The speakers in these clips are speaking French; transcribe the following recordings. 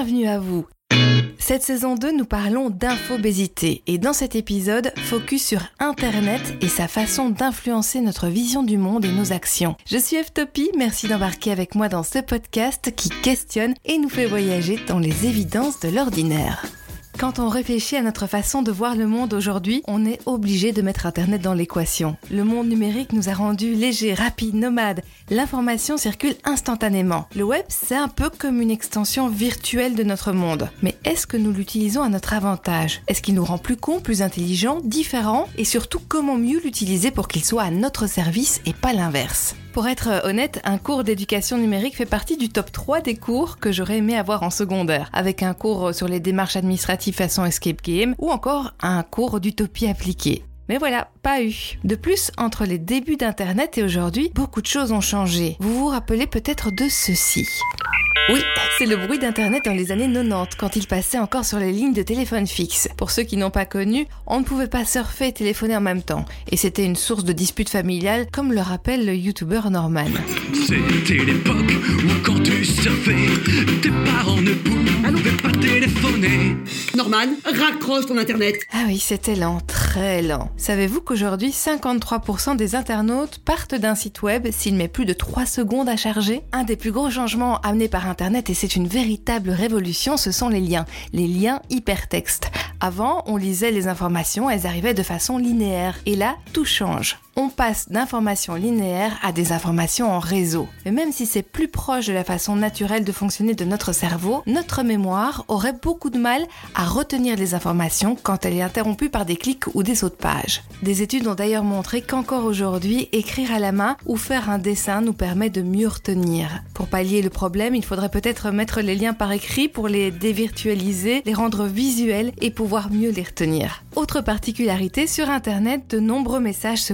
bienvenue à vous. Cette saison 2, nous parlons d'infobésité et dans cet épisode, focus sur Internet et sa façon d'influencer notre vision du monde et nos actions. Je suis Eftopie, merci d'embarquer avec moi dans ce podcast qui questionne et nous fait voyager dans les évidences de l'ordinaire. Quand on réfléchit à notre façon de voir le monde aujourd'hui, on est obligé de mettre Internet dans l'équation. Le monde numérique nous a rendus légers, rapides, nomades. L'information circule instantanément. Le web, c'est un peu comme une extension virtuelle de notre monde. Mais est-ce que nous l'utilisons à notre avantage? Est-ce qu'il nous rend plus cons, plus intelligents, différents? Et surtout, comment mieux l'utiliser pour qu'il soit à notre service et pas l'inverse? Pour être honnête, un cours d'éducation numérique fait partie du top 3 des cours que j'aurais aimé avoir en secondaire, avec un cours sur les démarches administratives façon escape game ou encore un cours d'utopie appliquée. Mais voilà, pas eu. De plus, entre les débuts d'Internet et aujourd'hui, beaucoup de choses ont changé. Vous vous rappelez peut-être de ceci. Oui, c'est le bruit d'Internet dans les années 90, quand il passait encore sur les lignes de téléphone fixe. Pour ceux qui n'ont pas connu, on ne pouvait pas surfer et téléphoner en même temps. Et c'était une source de disputes familiales, comme le rappelle le youtubeur Norman. C'était l'époque où quand tu surfais, tes parents ne pouvaient pas téléphoner. Norman, raccroche ton Internet. Ah oui, c'était lent, très lent. Savez-vous qu'aujourd'hui, 53% des internautes partent d'un site web s'il met plus de 3 secondes à charger? Un des plus gros changements amenés par Internet, et c'est une véritable révolution, ce sont les liens. Les liens hypertextes. Avant, on lisait les informations, elles arrivaient de façon linéaire. Et là, tout change on passe d'informations linéaires à des informations en réseau. Mais même si c'est plus proche de la façon naturelle de fonctionner de notre cerveau, notre mémoire aurait beaucoup de mal à retenir les informations quand elle est interrompue par des clics ou des sauts de page. Des études ont d'ailleurs montré qu'encore aujourd'hui, écrire à la main ou faire un dessin nous permet de mieux retenir. Pour pallier le problème, il faudrait peut-être mettre les liens par écrit pour les dévirtualiser, les rendre visuels et pouvoir mieux les retenir. Autre particularité, sur Internet, de nombreux messages se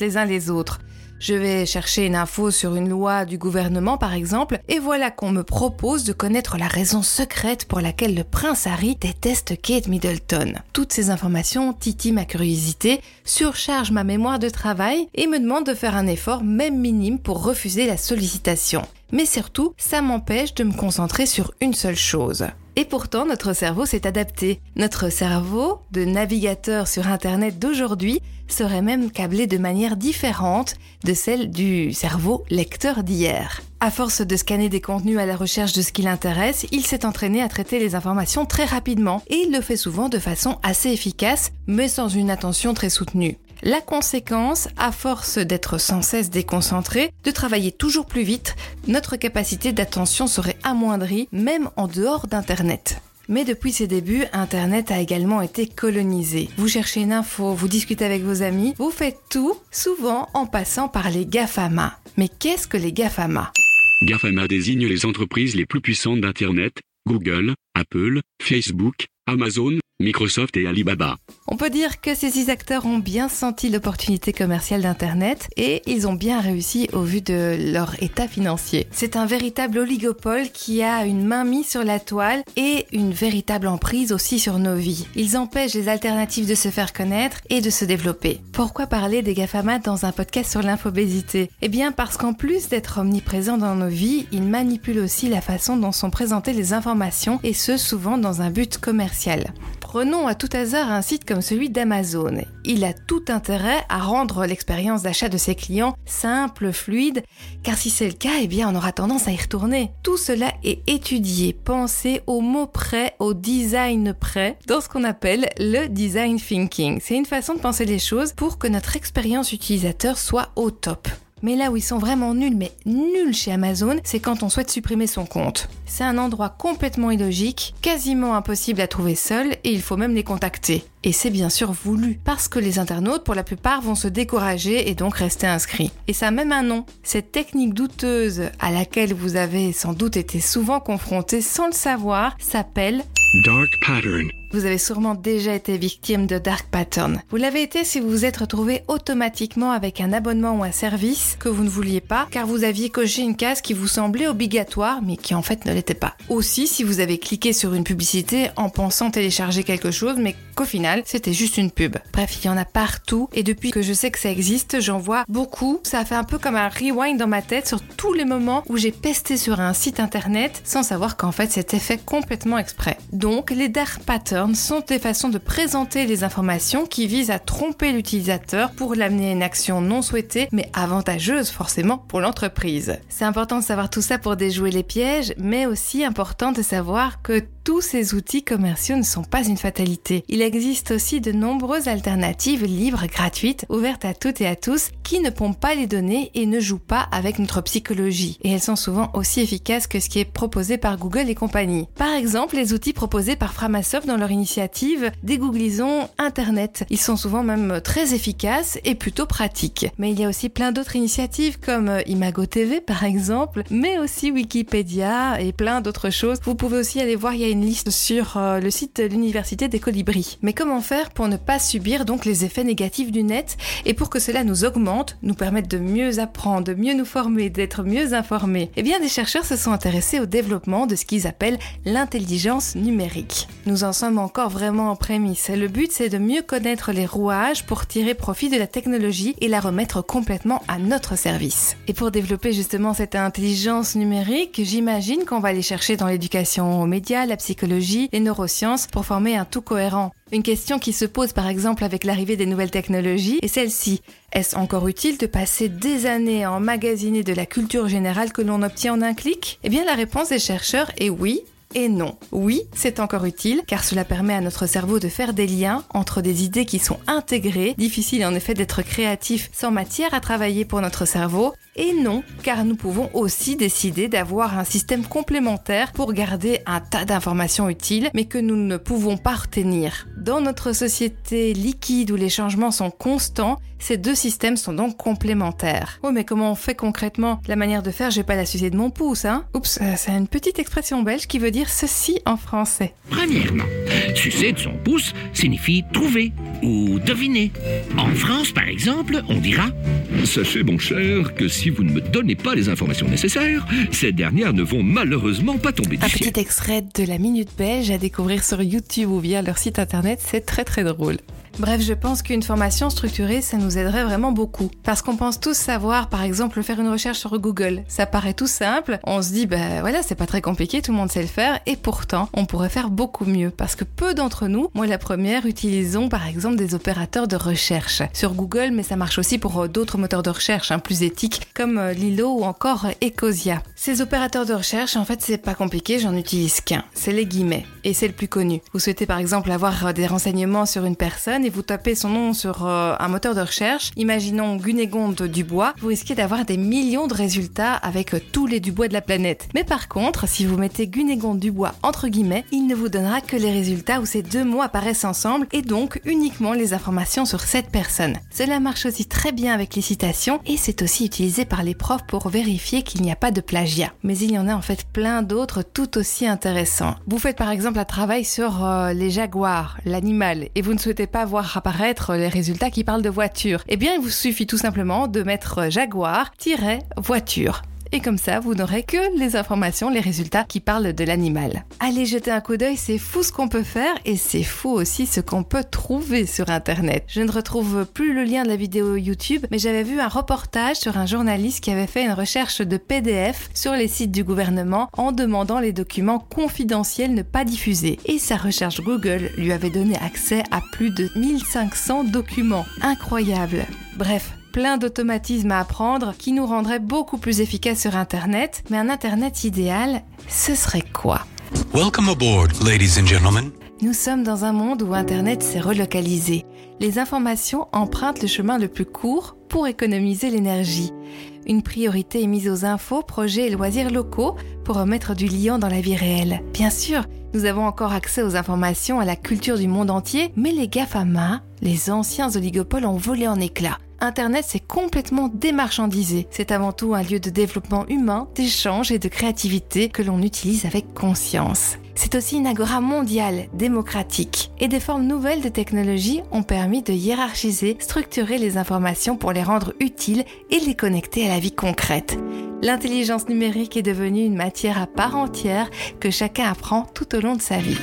les uns les autres. Je vais chercher une info sur une loi du gouvernement par exemple, et voilà qu'on me propose de connaître la raison secrète pour laquelle le prince Harry déteste Kate Middleton. Toutes ces informations titillent ma curiosité, surchargent ma mémoire de travail et me demandent de faire un effort même minime pour refuser la sollicitation. Mais surtout, ça m'empêche de me concentrer sur une seule chose. Et pourtant, notre cerveau s'est adapté. Notre cerveau, de navigateur sur Internet d'aujourd'hui, serait même câblé de manière différente de celle du cerveau lecteur d'hier. À force de scanner des contenus à la recherche de ce qui l'intéresse, il s'est entraîné à traiter les informations très rapidement et il le fait souvent de façon assez efficace, mais sans une attention très soutenue. La conséquence, à force d'être sans cesse déconcentré, de travailler toujours plus vite, notre capacité d'attention serait amoindrie même en dehors d'Internet. Mais depuis ses débuts, Internet a également été colonisé. Vous cherchez une info, vous discutez avec vos amis, vous faites tout, souvent en passant par les GAFAMA. Mais qu'est-ce que les GAFAMA? GAFAMA désigne les entreprises les plus puissantes d'Internet, Google, Apple, Facebook, Amazon, Microsoft et Alibaba. On peut dire que ces six acteurs ont bien senti l'opportunité commerciale d'Internet et ils ont bien réussi au vu de leur état financier. C'est un véritable oligopole qui a une main mise sur la toile et une véritable emprise aussi sur nos vies. Ils empêchent les alternatives de se faire connaître et de se développer. Pourquoi parler des GAFAMA dans un podcast sur l'infobésité? Eh bien parce qu'en plus d'être omniprésents dans nos vies, ils manipulent aussi la façon dont sont présentées les informations et ce souvent dans un but commercial. Prenons à tout hasard un site comme celui d'Amazon. Il a tout intérêt à rendre l'expérience d'achat de ses clients simple, fluide, car si c'est le cas, eh bien on aura tendance à y retourner. Tout cela est étudié, pensé au mot près, au design près, dans ce qu'on appelle le design thinking. C'est une façon de penser les choses pour que notre expérience utilisateur soit au top. Mais là où ils sont vraiment nuls, mais nuls chez Amazon, c'est quand on souhaite supprimer son compte. C'est un endroit complètement illogique, quasiment impossible à trouver seul, et il faut même les contacter. Et c'est bien sûr voulu, parce que les internautes, pour la plupart, vont se décourager et donc rester inscrits. Et ça a même un nom. Cette technique douteuse, à laquelle vous avez sans doute été souvent confronté sans le savoir, s'appelle Dark Pattern. Vous avez sûrement déjà été victime de dark pattern. Vous l'avez été si vous vous êtes retrouvé automatiquement avec un abonnement ou un service que vous ne vouliez pas car vous aviez coché une case qui vous semblait obligatoire mais qui en fait ne l'était pas. Aussi si vous avez cliqué sur une publicité en pensant télécharger quelque chose mais qu'au final c'était juste une pub. Bref, il y en a partout et depuis que je sais que ça existe, j'en vois beaucoup. Ça fait un peu comme un rewind dans ma tête sur tous les moments où j'ai pesté sur un site internet sans savoir qu'en fait c'était fait complètement exprès. Donc les dark patterns sont des façons de présenter les informations qui visent à tromper l'utilisateur pour l'amener à une action non souhaitée mais avantageuse forcément pour l'entreprise. C'est important de savoir tout ça pour déjouer les pièges, mais aussi important de savoir que tous ces outils commerciaux ne sont pas une fatalité. Il existe aussi de nombreuses alternatives libres, gratuites, ouvertes à toutes et à tous, qui ne pompent pas les données et ne jouent pas avec notre psychologie. Et elles sont souvent aussi efficaces que ce qui est proposé par Google et compagnie. Par exemple, les outils proposés par Framasoft dans leur initiative Dégooglisons Internet. Ils sont souvent même très efficaces et plutôt pratiques. Mais il y a aussi plein d'autres initiatives comme Imago TV par exemple, mais aussi Wikipédia et plein d'autres choses. Vous pouvez aussi aller voir, il y a une liste sur euh, le site de l'Université des Colibris. Mais comment faire pour ne pas subir donc les effets négatifs du net? Et pour que cela nous augmente, nous permette de mieux apprendre, de mieux nous former, d'être mieux informés Eh bien, des chercheurs se sont intéressés au développement de ce qu'ils appellent l'intelligence numérique. Nous en sommes encore vraiment en prémisse. Le but, c'est de mieux connaître les rouages pour tirer profit de la technologie et la remettre complètement à notre service. Et pour développer justement cette intelligence numérique, j'imagine qu'on va aller chercher dans l'éducation aux médias, la psychologie, les neurosciences pour former un tout cohérent. Une question qui se pose par exemple avec l'arrivée des nouvelles technologies est celle-ci. Est-ce encore utile de passer des années à emmagasiner de la culture générale que l'on obtient en un clic? Eh bien la réponse des chercheurs est oui, et non. Oui, c'est encore utile, car cela permet à notre cerveau de faire des liens entre des idées qui sont intégrées. Difficile en effet d'être créatif sans matière à travailler pour notre cerveau. Et non, car nous pouvons aussi décider d'avoir un système complémentaire pour garder un tas d'informations utiles, mais que nous ne pouvons pas retenir. Dans notre société liquide où les changements sont constants, ces deux systèmes sont donc complémentaires. Oh mais comment on fait concrètement La manière de faire, je vais pas la sucer de mon pouce, hein Oups, euh, c'est une petite expression belge qui veut dire ceci en français. Premièrement, sucer de son pouce signifie trouver ou deviner. En France, par exemple, on dira Sachez, mon cher, que si vous ne me donnez pas les informations nécessaires, ces dernières ne vont malheureusement pas tomber du Un ciel. petit extrait de la Minute Belge à découvrir sur YouTube ou via leur site internet, c'est très très drôle. Bref, je pense qu'une formation structurée, ça nous aiderait vraiment beaucoup. Parce qu'on pense tous savoir, par exemple, faire une recherche sur Google. Ça paraît tout simple. On se dit, ben voilà, c'est pas très compliqué, tout le monde sait le faire. Et pourtant, on pourrait faire beaucoup mieux. Parce que peu d'entre nous, moi la première, utilisons par exemple des opérateurs de recherche sur Google, mais ça marche aussi pour euh, d'autres moteurs de recherche, hein, plus éthiques, comme euh, Lilo ou encore Ecosia. Ces opérateurs de recherche, en fait, c'est pas compliqué, j'en utilise qu'un. C'est les guillemets. Et c'est le plus connu. Vous souhaitez par exemple avoir euh, des renseignements sur une personne et vous tapez son nom sur euh, un moteur de recherche, imaginons Gunégonde Dubois, vous risquez d'avoir des millions de résultats avec euh, tous les Dubois de la planète. Mais par contre, si vous mettez Gunégonde Dubois entre guillemets, il ne vous donnera que les résultats où ces deux mots apparaissent ensemble et donc uniquement les informations sur cette personne. Cela marche aussi très bien avec les citations et c'est aussi utilisé par les profs pour vérifier qu'il n'y a pas de plagiat. Mais il y en a en fait plein d'autres tout aussi intéressants. Vous faites par exemple un travail sur euh, les jaguars, l'animal, et vous ne souhaitez pas voir apparaître les résultats qui parlent de voiture. Eh bien, il vous suffit tout simplement de mettre jaguar-voiture. Et comme ça, vous n'aurez que les informations, les résultats qui parlent de l'animal. Allez jeter un coup d'œil, c'est fou ce qu'on peut faire et c'est fou aussi ce qu'on peut trouver sur Internet. Je ne retrouve plus le lien de la vidéo YouTube, mais j'avais vu un reportage sur un journaliste qui avait fait une recherche de PDF sur les sites du gouvernement en demandant les documents confidentiels ne pas diffusés. Et sa recherche Google lui avait donné accès à plus de 1500 documents. Incroyable. Bref, plein d'automatismes à apprendre qui nous rendraient beaucoup plus efficaces sur Internet. Mais un Internet idéal, ce serait quoi? Welcome aboard, ladies and gentlemen. Nous sommes dans un monde où Internet s'est relocalisé. Les informations empruntent le chemin le plus court pour économiser l'énergie. Une priorité est mise aux infos, projets et loisirs locaux pour remettre du liant dans la vie réelle. Bien sûr, nous avons encore accès aux informations, à la culture du monde entier, mais les GAFAMA, les anciens oligopoles ont volé en éclats. Internet s'est complètement démarchandisé. C'est avant tout un lieu de développement humain, d'échange et de créativité que l'on utilise avec conscience. C'est aussi une agora mondiale, démocratique. Et des formes nouvelles de technologie ont permis de hiérarchiser, structurer les informations pour les rendre utiles et les connecter à la vie concrète. L'intelligence numérique est devenue une matière à part entière que chacun apprend tout au long de sa vie.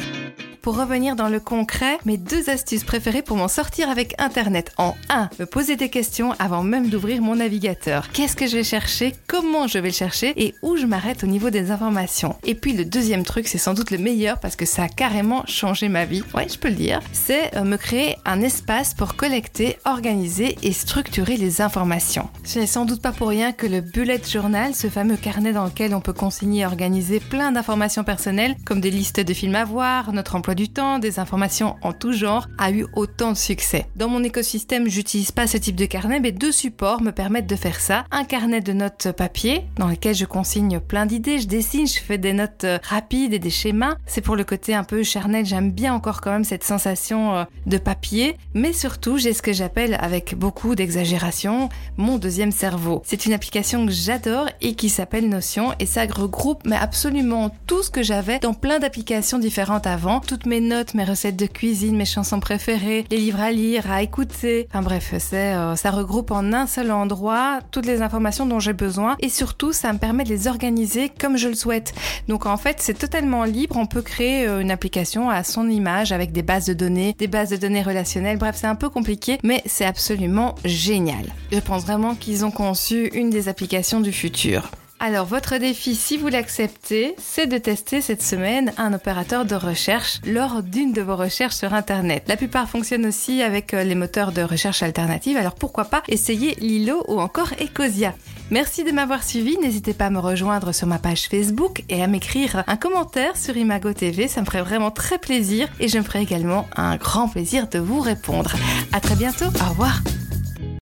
Pour revenir dans le concret, mes deux astuces préférées pour m'en sortir avec Internet. En 1, me poser des questions avant même d'ouvrir mon navigateur. Qu'est-ce que je vais chercher? Comment je vais le chercher? Et où je m'arrête au niveau des informations? Et puis le deuxième truc, c'est sans doute le meilleur parce que ça a carrément changé ma vie. Ouais, je peux le dire. C'est euh, me créer un espace pour collecter, organiser et structurer les informations. Ce n'est sans doute pas pour rien que le bullet journal, ce fameux carnet dans lequel on peut consigner et organiser plein d'informations personnelles comme des listes de films à voir, notre emploi du temps, des informations en tout genre, a eu autant de succès. Dans mon écosystème, j'utilise pas ce type de carnet, mais deux supports me permettent de faire ça. Un carnet de notes papier, dans lequel je consigne plein d'idées, je dessine, je fais des notes euh, rapides et des schémas. C'est pour le côté un peu charnel, j'aime bien encore quand même cette sensation euh, de papier, mais surtout j'ai ce que j'appelle avec beaucoup d'exagération mon deuxième cerveau. C'est une application que j'adore et qui s'appelle Notion et ça regroupe mais absolument tout ce que j'avais dans plein d'applications différentes avant, mes notes, mes recettes de cuisine, mes chansons préférées, les livres à lire, à écouter. Enfin bref, c'est euh, ça regroupe en un seul endroit toutes les informations dont j'ai besoin et surtout ça me permet de les organiser comme je le souhaite. Donc en fait, c'est totalement libre, on peut créer euh, une application à son image avec des bases de données, des bases de données relationnelles. Bref, c'est un peu compliqué, mais c'est absolument génial. Je pense vraiment qu'ils ont conçu une des applications du futur. Alors, votre défi, si vous l'acceptez, c'est de tester cette semaine un opérateur de recherche lors d'une de vos recherches sur Internet. La plupart fonctionnent aussi avec euh, les moteurs de recherche alternatifs, alors pourquoi pas essayer Lilo ou encore Ecosia? Merci de m'avoir suivi, n'hésitez pas à me rejoindre sur ma page Facebook et à m'écrire un commentaire sur Imago TV, ça me ferait vraiment très plaisir et je me ferai également un grand plaisir de vous répondre. À très bientôt, au revoir